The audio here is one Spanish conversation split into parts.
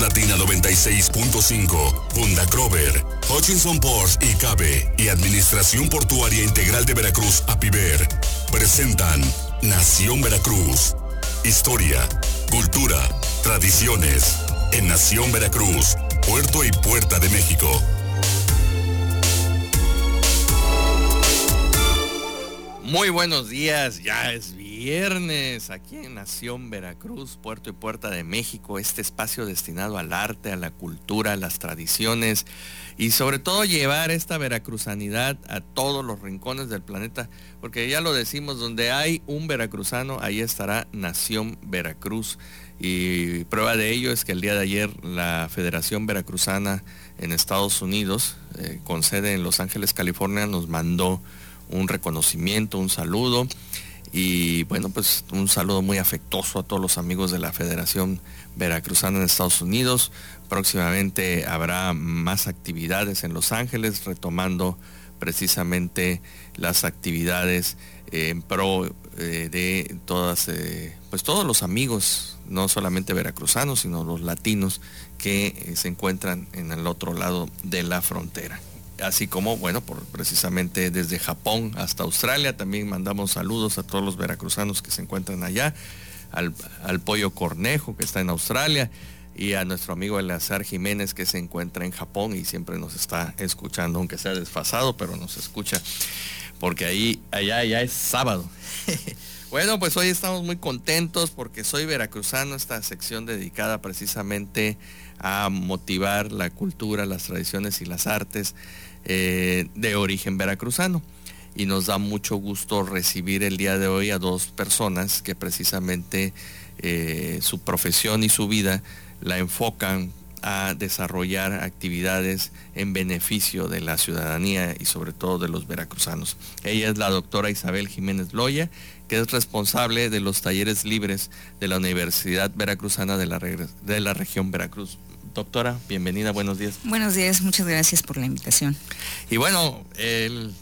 Latina 96.5, Funda Crover, Hutchinson Ports y Cabe y Administración Portuaria Integral de Veracruz, APIVER, presentan Nación Veracruz. Historia, cultura, tradiciones. En Nación Veracruz, Puerto y Puerta de México. Muy buenos días, ya es viernes aquí en Nación Veracruz, Puerto y Puerta de México, este espacio destinado al arte, a la cultura, a las tradiciones y sobre todo llevar esta veracruzanidad a todos los rincones del planeta, porque ya lo decimos, donde hay un veracruzano, ahí estará Nación Veracruz. Y prueba de ello es que el día de ayer la Federación Veracruzana en Estados Unidos, eh, con sede en Los Ángeles, California, nos mandó un reconocimiento, un saludo y bueno, pues un saludo muy afectuoso a todos los amigos de la Federación Veracruzana en Estados Unidos. Próximamente habrá más actividades en Los Ángeles, retomando precisamente las actividades en pro eh, de todas, eh, pues todos los amigos, no solamente veracruzanos, sino los latinos que eh, se encuentran en el otro lado de la frontera así como, bueno, por, precisamente desde Japón hasta Australia, también mandamos saludos a todos los veracruzanos que se encuentran allá, al, Pollo Cornejo que está en Australia y a nuestro amigo Eleazar Jiménez que se encuentra en Japón y siempre nos está escuchando, aunque sea desfasado, pero nos escucha, porque ahí, allá ya es sábado. bueno, pues hoy estamos muy contentos porque soy veracruzano, esta sección dedicada precisamente a motivar la cultura, las tradiciones y las artes eh, de origen veracruzano. Y nos da mucho gusto recibir el día de hoy a dos personas que precisamente eh, su profesión y su vida la enfocan a desarrollar actividades en beneficio de la ciudadanía y sobre todo de los veracruzanos. Ella es la doctora Isabel Jiménez Loya, que es responsable de los talleres libres de la Universidad Veracruzana de la, de la región Veracruz. Doctora, bienvenida, buenos días. Buenos días, muchas gracias por la invitación. Y bueno, él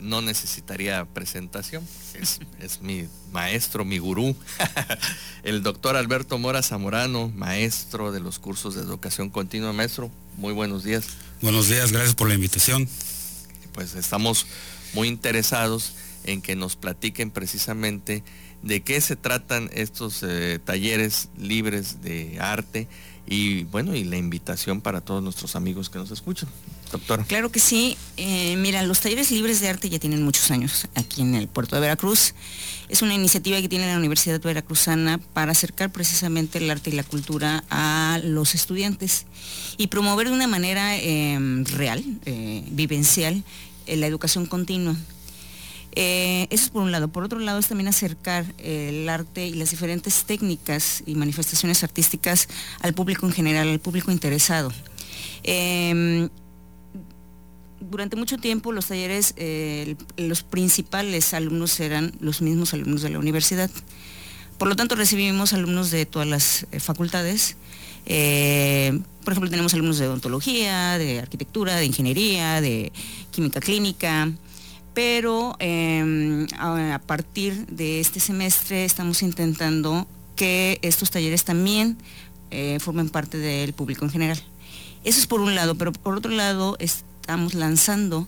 no necesitaría presentación, es, mi maestro, mi gurú, el doctor Alberto Mora Zamorano, maestro de los cursos de educación continua. Maestro, muy buenos días. Buenos días, gracias por la invitación. Pues estamos muy interesados en que nos platiquen precisamente de qué se tratan estos eh, talleres libres de arte y bueno, y la invitación para todos nuestros amigos que nos escuchan. Doctora. Claro que sí. Eh, mira, los talleres libres de arte ya tienen muchos años aquí en el puerto de Veracruz. Es una iniciativa que tiene la Universidad Veracruzana para acercar precisamente el arte y la cultura a los estudiantes y promover de una manera em, real, eh, vivencial, la educación continua. Eh, eso es por un lado. Por otro lado es también acercar el arte y las diferentes técnicas y manifestaciones artísticas al público en general, al público interesado. Em, durante mucho tiempo los talleres, eh, los principales alumnos eran los mismos alumnos de la universidad. Por lo tanto, recibimos alumnos de todas las eh, facultades. por ejemplo, tenemos alumnos de odontología, de arquitectura, de ingeniería, de química clínica, pero em, a partir de este semestre estamos intentando que estos talleres también eh, formen parte del público en general. Eso es por un lado, pero por otro lado estamos lanzando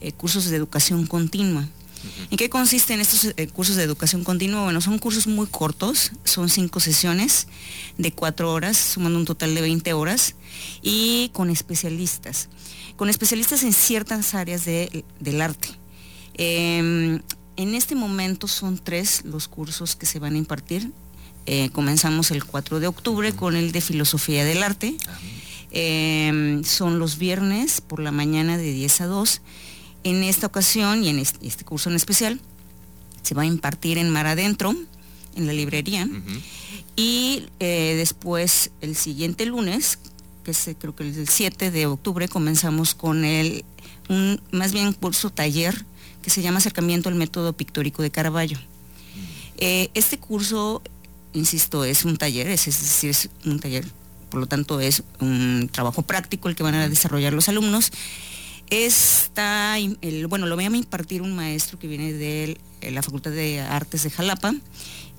eh, cursos de educación continua. ¿En qué consisten estos eh, cursos de educación continua? Bueno, son cursos muy cortos, son cinco sesiones de cuatro horas, sumando un total de 20 horas, y con especialistas, con especialistas en ciertas áreas del arte. Em, en este momento son tres los cursos que se van a impartir. Eh, comenzamos el 4 de octubre con el de Filosofía del Arte. Em, son los viernes por la mañana de 10 a 2. En esta ocasión y en este, curso en especial se va a impartir en Mar Adentro, en la librería. Y eh, después, el siguiente lunes, que es creo que el 7 de octubre, comenzamos con el, un, más bien curso taller que se llama Acercamiento al Método Pictórico de Caravaggio. Eh, este curso, insisto, es un taller, es, decir, es un taller, por lo tanto es un trabajo práctico el que van a desarrollar los alumnos. Está, bueno, lo voy a impartir un maestro que viene de la Facultad de Artes de Jalapa.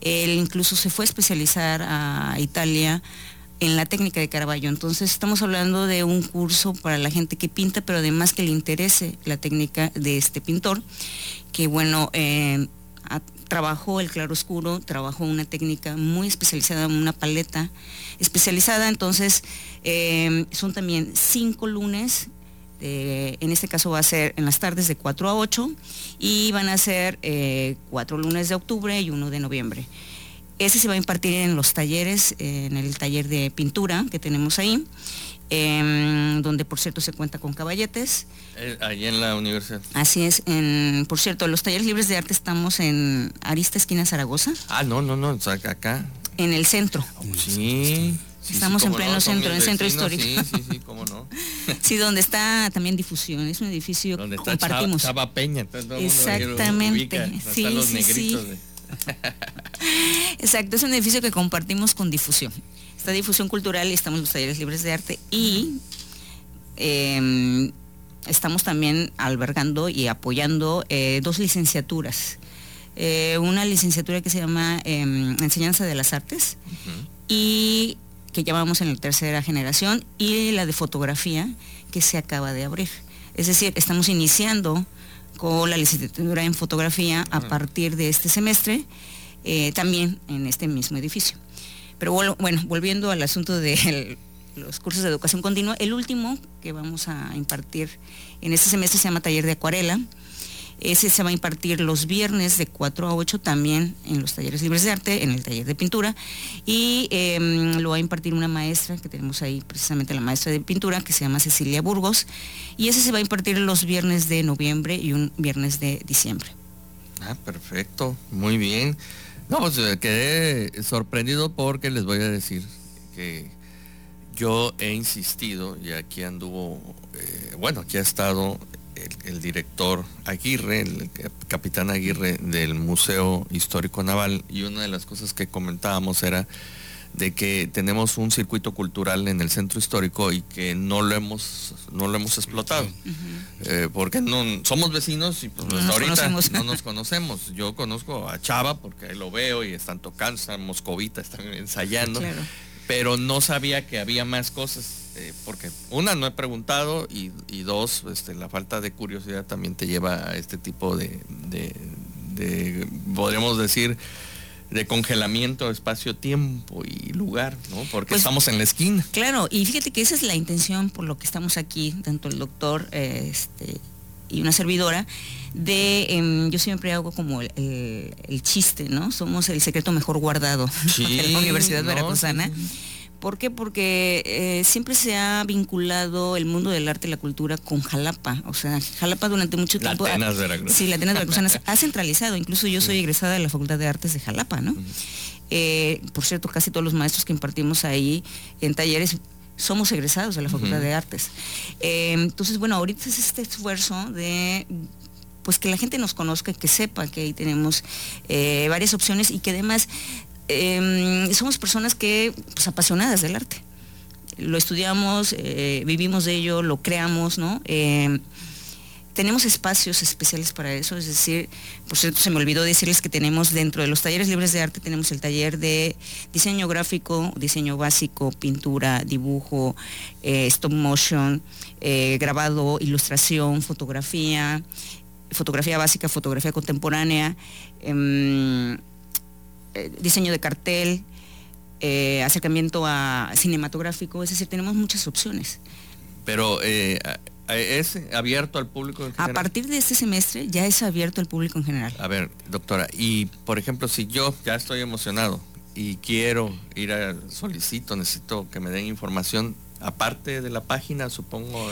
Él incluso se fue a especializar a Italia en la técnica de Caravaggio. Entonces estamos hablando de un curso para la gente que pinta, pero además que le interese la técnica de este pintor, que bueno, eh, trabajó el claroscuro, trabajó una técnica muy especializada, una paleta especializada, entonces eh, son también cinco lunes en este caso va a ser en las tardes de 4 a 8 y van a ser eh, cuatro lunes de octubre y uno de noviembre. Ese se va a impartir en los talleres, en el taller de pintura que tenemos ahí, em, donde por cierto se cuenta con caballetes. Eh, ahí en la universidad. Así es, por cierto, los talleres libres de arte estamos en Arista Esquina Zaragoza. Ah, no, no, no, acá. En el centro. Sí. Estamos en pleno centro, en el centro histórico. Sí, sí, sí, cómo no. sí, donde está también difusión, es un edificio que compartimos. Chava, Peña, Exactamente. sí, sí, sí. Exacto, es un edificio que compartimos con difusión. Esta difusión cultural y estamos los talleres libres de arte y em, estamos también albergando y apoyando eh, dos licenciaturas. Eh, una licenciatura que se llama em, Enseñanza de las Artes y que llamamos en la tercera generación, y la de fotografía que se acaba de abrir. Es decir, estamos iniciando con la licenciatura en fotografía a partir de este semestre, eh, también en este mismo edificio. Pero bueno, volviendo al asunto de los cursos de educación continua, el último que vamos a impartir en este semestre se llama Taller de Acuarela ese se va a impartir los viernes de 4 a 8 también en los talleres libres de arte, en el taller de pintura. Y em, lo va a impartir una maestra que tenemos ahí, precisamente la maestra de pintura, que se llama Cecilia Burgos. Y ese se va a impartir los viernes de noviembre y un viernes de diciembre. Ah, perfecto, muy bien. No, pues eh, quedé sorprendido porque les voy a decir que yo he insistido y aquí anduvo, eh, bueno, aquí ha estado el, director Aguirre, el capitán Aguirre del Museo Histórico Naval, y una de las cosas que comentábamos era de que tenemos un circuito cultural en el centro histórico y que no lo hemos no lo hemos explotado. Eh, porque no somos vecinos y pues ahorita no nos conocemos. Yo conozco a Chava porque ahí lo veo y están tocando están moscovita están ensayando. Pero no sabía que había más cosas eh, porque una no he preguntado y, dos este, la falta de curiosidad también te lleva a este tipo de, podríamos decir de congelamiento espacio-tiempo y lugar, ¿no? Porque pues, estamos en la esquina. Claro, y fíjate que esa es la intención por lo que estamos aquí, tanto el doctor este, y una servidora, de, em, yo siempre hago como el, chiste, ¿no? Somos el secreto mejor guardado de la Universidad Veracruzana. ¿Por qué? Porque eh, siempre se ha vinculado el mundo del arte y la cultura con Jalapa. O sea, Jalapa durante mucho tiempo. La Atenas Veracruz. Sí, la Atenas Veracruzana ha centralizado. Incluso yo soy egresada de la Facultad de Artes de Jalapa, ¿no? Eh, por cierto, casi todos los maestros que impartimos ahí en talleres somos egresados de la Facultad de Artes. Eh, entonces, bueno, ahorita es este esfuerzo de pues que la gente nos conozca, que sepa que ahí tenemos varias opciones y que además Em, somos personas que, pues, apasionadas del arte. Lo estudiamos, eh, vivimos de ello, lo creamos, ¿no? Em, tenemos espacios especiales para eso, es decir, por cierto, se me olvidó decirles que tenemos dentro de los talleres libres de arte, tenemos el taller de diseño gráfico, diseño básico, pintura, dibujo, eh, stop motion, eh, grabado, ilustración, fotografía, fotografía básica, fotografía contemporánea. Eh, diseño de cartel, eh, acercamiento a cinematográfico, es decir, tenemos muchas opciones. Pero eh, es abierto al público en general. A partir de este semestre ya es abierto al público en general. A ver, doctora, y por ejemplo, si yo ya estoy emocionado y quiero ir a solicito, necesito que me den información, aparte de la página, supongo,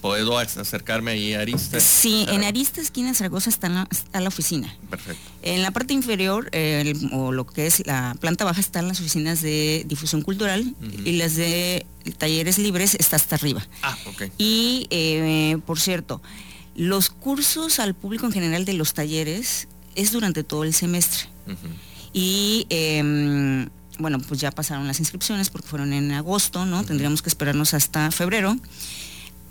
puedo acercarme ahí a Arista. Sí, en Arista, esquina Zaragoza, está la, la oficina. Perfecto. En la parte inferior, o lo que es la planta baja, están las oficinas de difusión cultural y las de talleres libres está hasta arriba. Ah, ok. Y, eh, por cierto, los cursos al público en general de los talleres es durante todo el semestre. Y em, bueno, pues ya pasaron las inscripciones porque fueron en agosto, ¿no? Tendríamos que esperarnos hasta febrero.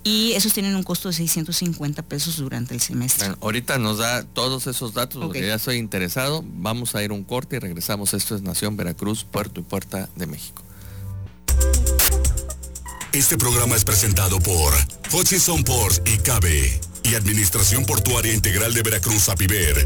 Y esos tienen un costo de 650 pesos durante el semestre. Bueno, ahorita nos da todos esos datos porque ya estoy interesado. Vamos a ir un corte y regresamos. Esto es Nación Veracruz, Puerto y Puerta de México. Este programa es presentado por Hutchison Port y Cabe y Administración Portuaria Integral de Veracruz, APIVER.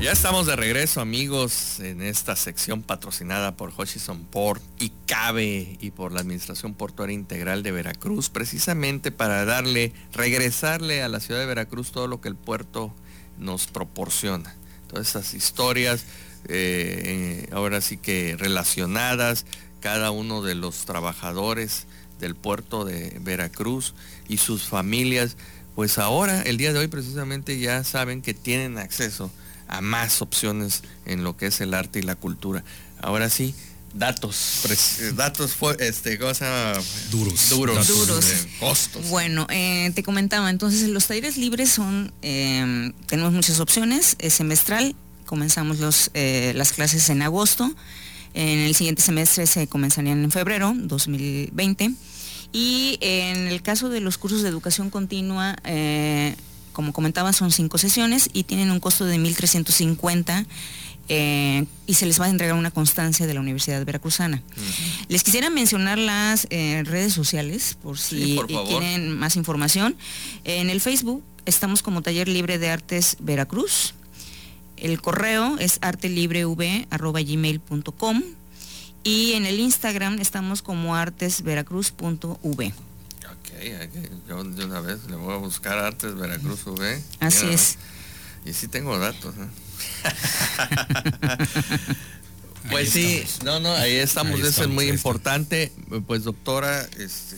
Ya estamos de regreso amigos en esta sección patrocinada por Hutchison Port y CABE y por la Administración Portuaria Integral de Veracruz, precisamente para darle, regresarle a la ciudad de Veracruz todo lo que el puerto nos proporciona. Todas esas historias, eh, ahora sí que relacionadas, cada uno de los trabajadores del puerto de Veracruz y sus familias, pues ahora, el día de hoy precisamente ya saben que tienen acceso a más opciones en lo que es el arte y la cultura. Ahora sí, datos, datos este, cosa duros, duros, duros. costos. Bueno, eh, te comentaba, entonces los talleres libres son, eh, tenemos muchas opciones, es semestral, comenzamos los, eh, las clases en agosto, en el siguiente semestre se comenzarían en febrero 2020. Y en el caso de los cursos de educación continua, eh, como comentaba, son cinco sesiones y tienen un costo de 1.350 eh, y se les va a entregar una constancia de la Universidad Veracruzana. Les quisiera mencionar las eh, redes sociales por si quieren más información. En el Facebook estamos como Taller Libre de Artes Veracruz. El correo es artelibrev.gmail.com y en el Instagram estamos como artesveracruz.v. Ok, yo de una vez le voy a buscar Artes Veracruz V. Así es. Y sí tengo datos. ¿eh? pues sí, no, no, ahí estamos, eso es muy importante. Pues doctora, este,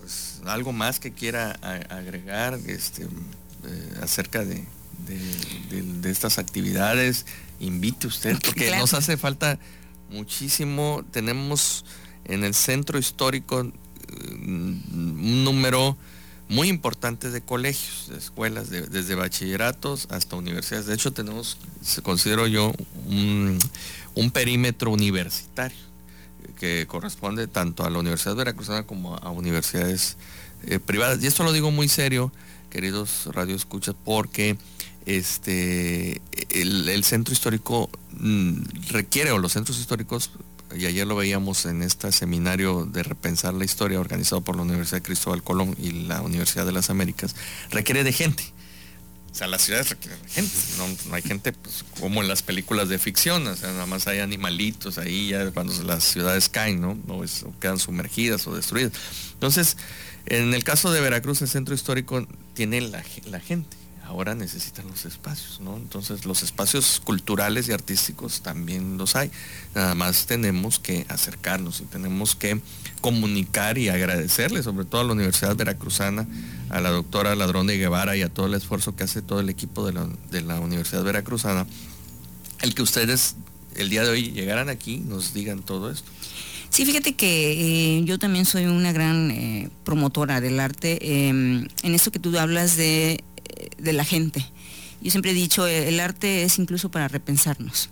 pues, algo más que quiera agregar este, eh, acerca de, de, estas actividades, invite usted, porque nos hace falta muchísimo. Tenemos en el centro histórico un número muy importante de colegios, de escuelas, desde bachilleratos hasta universidades. De hecho, tenemos, se considero yo, un, perímetro universitario que corresponde tanto a la Universidad Veracruzana como a universidades eh, privadas. Y esto lo digo muy serio, queridos radioescuchas, porque este, el, centro histórico mm, requiere, o los centros históricos, y ayer lo veíamos en este seminario de repensar la historia organizado por la Universidad Cristóbal Colón y la Universidad de las Américas, requiere de gente. O sea, las ciudades requieren gente, no, hay gente pues, como en las películas de ficción, o sea, nada más hay animalitos ahí ya cuando las ciudades caen, ¿no? O, quedan sumergidas o destruidas. Entonces, en el caso de Veracruz, el centro histórico tiene la gente ahora necesitan los espacios, ¿no? Entonces los espacios culturales y artísticos también los hay. Nada más tenemos que acercarnos y tenemos que comunicar y agradecerle, sobre todo a la Universidad Veracruzana, a la doctora Ladrón de Guevara y a todo el esfuerzo que hace todo el equipo de la, Universidad Veracruzana, el que ustedes el día de hoy llegaran aquí, nos digan todo esto. Sí, fíjate que eh, yo también soy una gran eh, promotora del arte. Em, en esto que tú hablas de de la gente. Yo siempre he dicho, eh, el arte es incluso para repensarnos.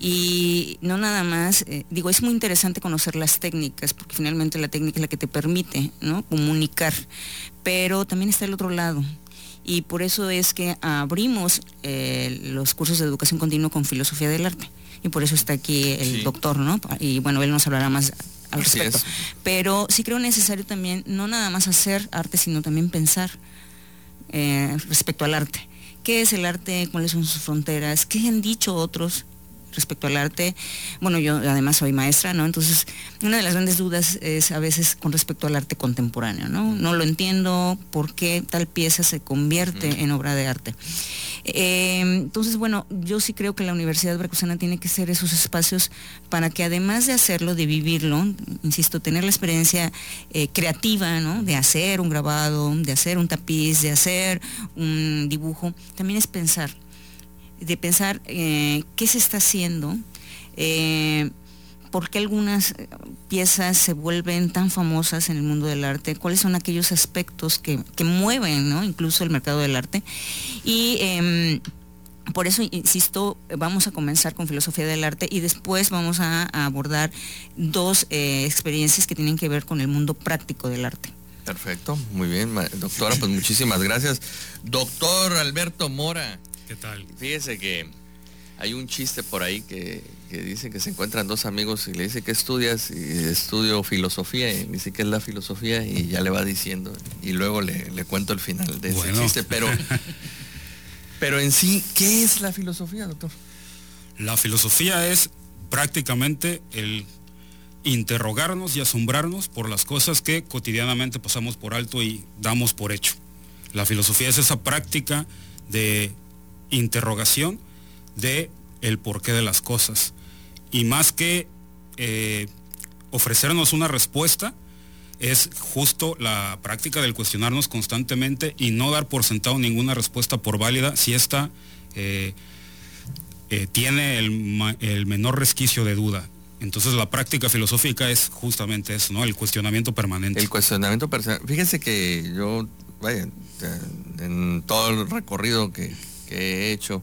Y no nada más, eh, digo, es muy interesante conocer las técnicas, porque finalmente la técnica es la que te permite ¿no? comunicar, pero también está el otro lado. Y por eso es que abrimos eh, los cursos de educación continua con filosofía del arte. Y por eso está aquí el doctor, ¿no? Y bueno, él nos hablará más al respecto. Pero sí creo necesario también, no nada más hacer arte, sino también pensar eh, respecto al arte. ¿Qué es el arte? ¿Cuáles son sus fronteras? ¿Qué han dicho otros respecto al arte? Bueno, yo además soy maestra, ¿no? Entonces, una de las grandes dudas es a veces con respecto al arte contemporáneo, ¿no? No lo entiendo por qué tal pieza se convierte en obra de arte. Eh, entonces, bueno, yo sí creo que la Universidad Veracruzana tiene que ser esos espacios para que además de hacerlo, de vivirlo, insisto, tener la experiencia eh, creativa, ¿no? De hacer un grabado, de hacer un tapiz, de hacer un dibujo, también es pensar, de pensar eh, qué se está haciendo por qué algunas eh, piezas se vuelven tan famosas en el mundo del arte, cuáles son aquellos aspectos que, mueven ¿no? incluso el mercado del arte. Y em, por eso, insisto, vamos a comenzar con filosofía del arte y después vamos a, abordar dos eh, experiencias que tienen que ver con el mundo práctico del arte. Perfecto, muy bien, doctora, pues muchísimas gracias. Doctor Alberto Mora. ¿Qué tal? Fíjese que Hay un chiste por ahí que, que dice que se encuentran dos amigos y le dice que estudias y estudio filosofía y dice que es la filosofía y ya le va diciendo y luego le, le cuento el final de ese chiste, pero, pero en sí, ¿qué es la filosofía, doctor? La filosofía es prácticamente el interrogarnos y asombrarnos por las cosas que cotidianamente pasamos por alto y damos por hecho. La filosofía es esa práctica de interrogación de el porqué de las cosas. Y más que eh, ofrecernos una respuesta, es justo la práctica del cuestionarnos constantemente y no dar por sentado ninguna respuesta por válida si ésta eh, eh, tiene el, el, menor resquicio de duda. Entonces la práctica filosófica es justamente eso, ¿no? El cuestionamiento permanente. El cuestionamiento permanente. Fíjese que yo, vaya, en todo el recorrido que, que he hecho,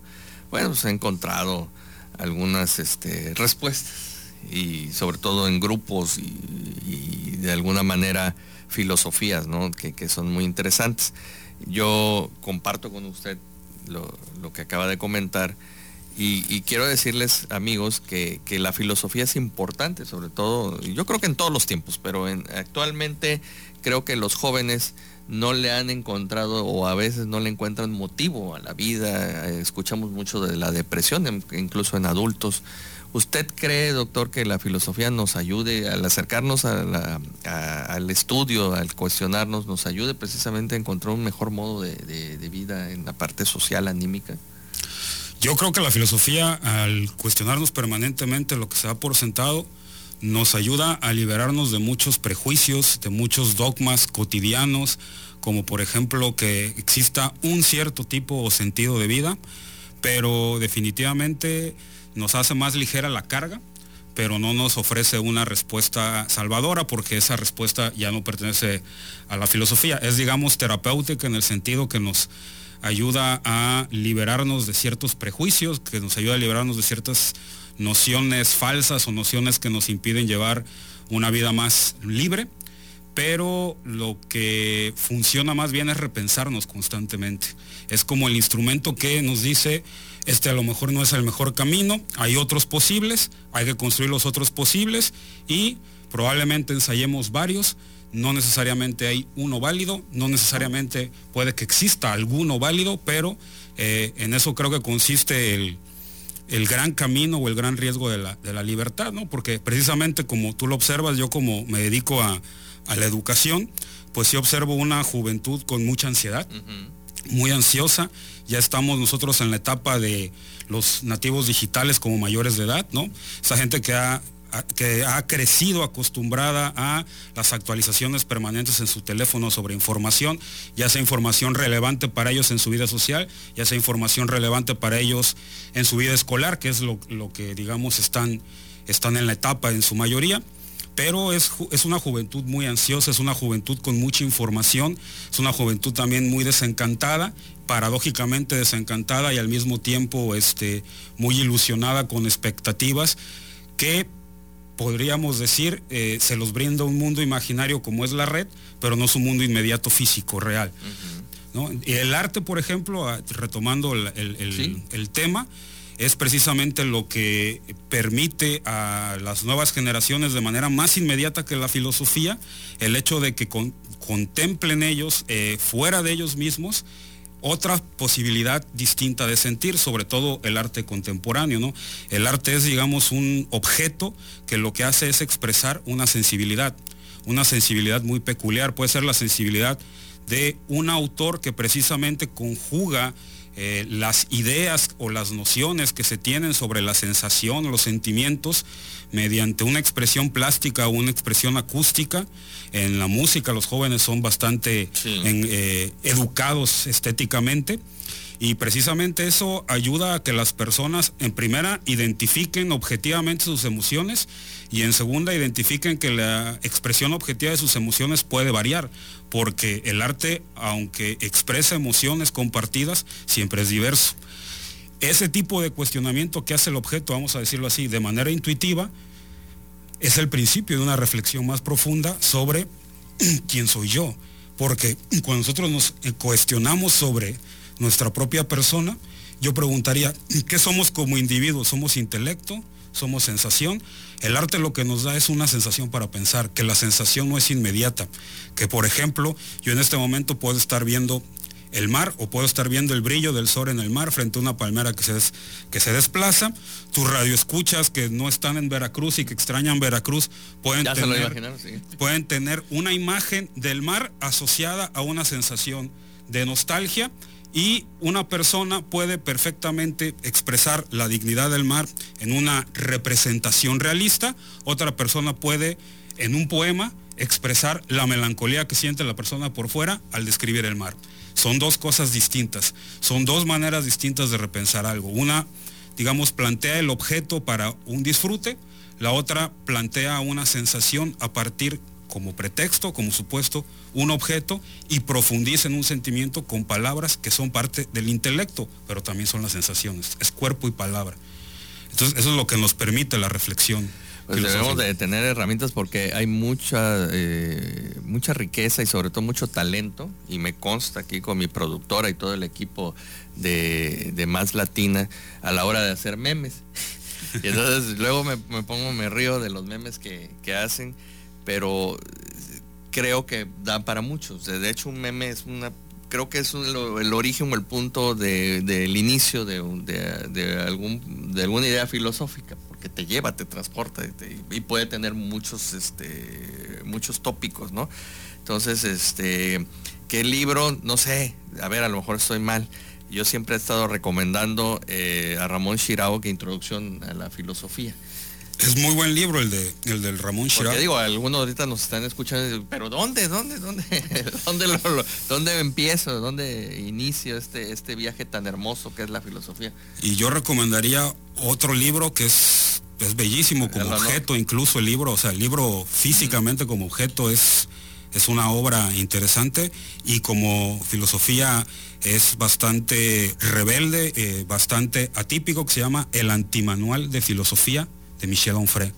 bueno, pues he encontrado algunas este, respuestas y sobre todo en grupos y, de alguna manera filosofías, ¿no? Que, que, son muy interesantes. Yo comparto con usted lo, lo que acaba de comentar y, quiero decirles, amigos, que, la filosofía es importante, sobre todo, yo creo que en todos los tiempos, pero actualmente creo que los jóvenes no le han encontrado o a veces no le encuentran motivo a la vida. Escuchamos mucho de la depresión, incluso en adultos. ¿Usted cree, doctor, que la filosofía nos ayude al acercarnos al estudio, al cuestionarnos, nos ayude precisamente a encontrar un mejor modo de vida en la parte social, anímica? Yo creo que la filosofía, al cuestionarnos permanentemente lo que se da por sentado, nos ayuda a liberarnos de muchos prejuicios, de muchos dogmas cotidianos, como por ejemplo que exista un cierto tipo o sentido de vida, pero definitivamente nos hace más ligera la carga, pero no nos ofrece una respuesta salvadora porque esa respuesta ya no pertenece a la filosofía, es digamos terapéutica en el sentido que nos ayuda a liberarnos de ciertos prejuicios, que nos ayuda a liberarnos de ciertas nociones falsas o nociones que nos impiden llevar una vida más libre, pero lo que funciona más bien es repensarnos constantemente. Es como el instrumento que nos dice, este a lo mejor no es el mejor camino, hay otros posibles, hay que construir los otros posibles y probablemente ensayemos varios, no necesariamente hay uno válido, no necesariamente puede que exista alguno válido, pero eh, en eso creo que consiste el, gran camino o el gran riesgo de la, libertad, ¿no? Porque precisamente como tú lo observas, yo como me dedico a, la educación, pues sí observo una juventud con mucha ansiedad, muy ansiosa. Ya estamos nosotros en la etapa de los nativos digitales como mayores de edad, ¿no? Esa gente que ha que ha crecido acostumbrada a las actualizaciones permanentes en su teléfono sobre información, ya sea información relevante para ellos en su vida social, ya sea información relevante para ellos en su vida escolar, que es lo, que digamos están, están en la etapa en su mayoría. Pero es, es, una juventud muy ansiosa, es una juventud con mucha información, es una juventud también muy desencantada, paradójicamente desencantada y al mismo tiempo este, muy ilusionada con expectativas que podríamos decir, eh, se los brinda un mundo imaginario como es la red, pero no es un mundo inmediato físico, real. Y el arte, por ejemplo, ah, retomando el, tema, es precisamente lo que permite a las nuevas generaciones de manera más inmediata que la filosofía, el hecho de que contemplen ellos eh, fuera de ellos mismos otra posibilidad distinta de sentir, sobre todo el arte contemporáneo, ¿no? El arte es, digamos, un objeto que lo que hace es expresar una sensibilidad, una sensibilidad muy peculiar, puede ser la sensibilidad de un autor que precisamente conjuga eh, las ideas o las nociones que se tienen sobre la sensación, los sentimientos, mediante una expresión plástica o una expresión acústica. En la música los jóvenes son bastante eh, educados estéticamente y precisamente eso ayuda a que las personas, en primera, identifiquen objetivamente sus emociones y en segunda, identifiquen que la expresión objetiva de sus emociones puede variar, porque el arte, aunque expresa emociones compartidas, siempre es diverso. Ese tipo de cuestionamiento que hace el objeto, vamos a decirlo así, de manera intuitiva, es el principio de una reflexión más profunda sobre quién soy yo. Porque cuando nosotros nos cuestionamos sobre nuestra propia persona, yo preguntaría, ¿qué somos como individuos? ¿Somos intelecto? ¿Somos sensación? El arte lo que nos da es una sensación para pensar, que la sensación no es inmediata, que por ejemplo yo en este momento puedo estar viendo el mar o puedo estar viendo el brillo del sol en el mar frente a una palmera que se, que se desplaza. Tus radioescuchas que no están en Veracruz y que extrañan Veracruz pueden, tener, pueden tener una imagen del mar asociada a una sensación de nostalgia y una persona puede perfectamente expresar la dignidad del mar en una representación realista, otra persona puede en un poema expresar la melancolía que siente la persona por fuera al describir el mar. Son dos cosas distintas, son dos maneras distintas de repensar algo. Una, digamos, plantea el objeto para un disfrute, la otra plantea una sensación a partir como pretexto, como supuesto, un objeto y profundiza en un sentimiento con palabras que son parte del intelecto, pero también son las sensaciones, es cuerpo y palabra. Entonces, eso es lo que nos permite la reflexión. Pues debemos de tener herramientas porque hay mucha, eh, mucha riqueza y sobre todo mucho talento, y me consta aquí con mi productora y todo el equipo de, Más Latina a la hora de hacer memes. Y entonces luego me, pongo, me río de los memes que, que hacen pero creo que dan para muchos. De hecho, un meme es una creo que es el, origen o el punto del inicio de, algún, de alguna idea filosófica, porque te lleva, te transporta y puede tener muchos, este, muchos tópicos, ¿no? Entonces, este, ¿qué libro? No sé, a ver, a lo mejor estoy mal. Yo siempre he estado recomendando eh, a Ramón Shirao que Introducción a la Filosofía. Es muy buen libro el de el del Ramón Chirac. Porque digo, algunos ahorita nos están escuchando, pero ¿dónde, dónde, dónde, dónde, dónde empiezo, dónde inicio este, este viaje tan hermoso que es la filosofía? Y yo recomendaría otro libro que es, es bellísimo como objeto, incluso el libro, o sea, el libro físicamente como objeto es, es una obra interesante y como filosofía es bastante rebelde, eh, bastante atípico, que se llama El Antimanual de Filosofía de Michel Onfray.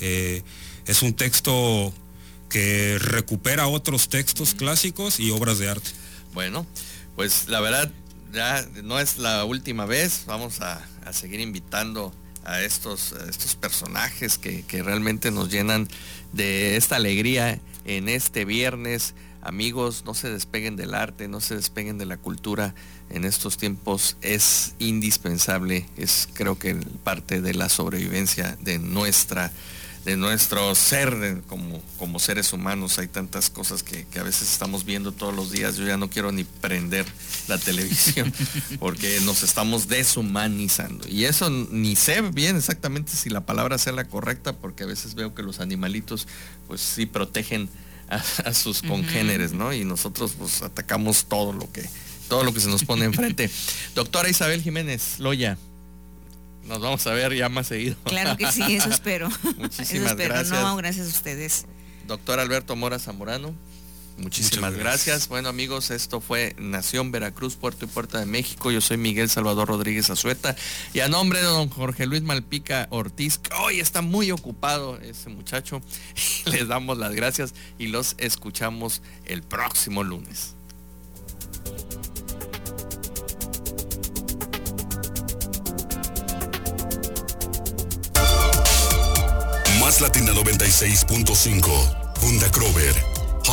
Eh, es un texto que recupera otros textos clásicos y obras de arte. Bueno, pues la verdad ya no es la última vez, vamos a, seguir invitando a estos, estos personajes que, que, realmente nos llenan de esta alegría en este viernes. Amigos, no se despeguen del arte, no se despeguen de la cultura en estos tiempos es indispensable, es creo que parte de la sobrevivencia de nuestra de nuestro ser como, como seres humanos. Hay tantas cosas que, a veces estamos viendo todos los días. Yo ya no quiero ni prender la televisión porque nos estamos deshumanizando. Y eso ni sé bien exactamente si la palabra sea la correcta porque a veces veo que los animalitos pues sí protegen a, sus congéneres, ¿no? Y nosotros pues atacamos todo lo que todo lo que se nos pone enfrente. Doctora Isabel Jiménez Loya, nos vamos a ver ya más seguido. Claro que sí, eso espero. Muchísimas gracias. No, gracias a ustedes. Doctor Alberto Mora Zamorano, Muchísimas gracias. Bueno amigos, esto fue Nación Veracruz, Puerto y Puerta de México. Yo soy Miguel Salvador Rodríguez Azueta y a nombre de don Jorge Luis Malpica Ortiz, que hoy está muy ocupado ese muchacho, les damos las gracias y los escuchamos el próximo lunes. Más Latina 96.5, Funda Crover,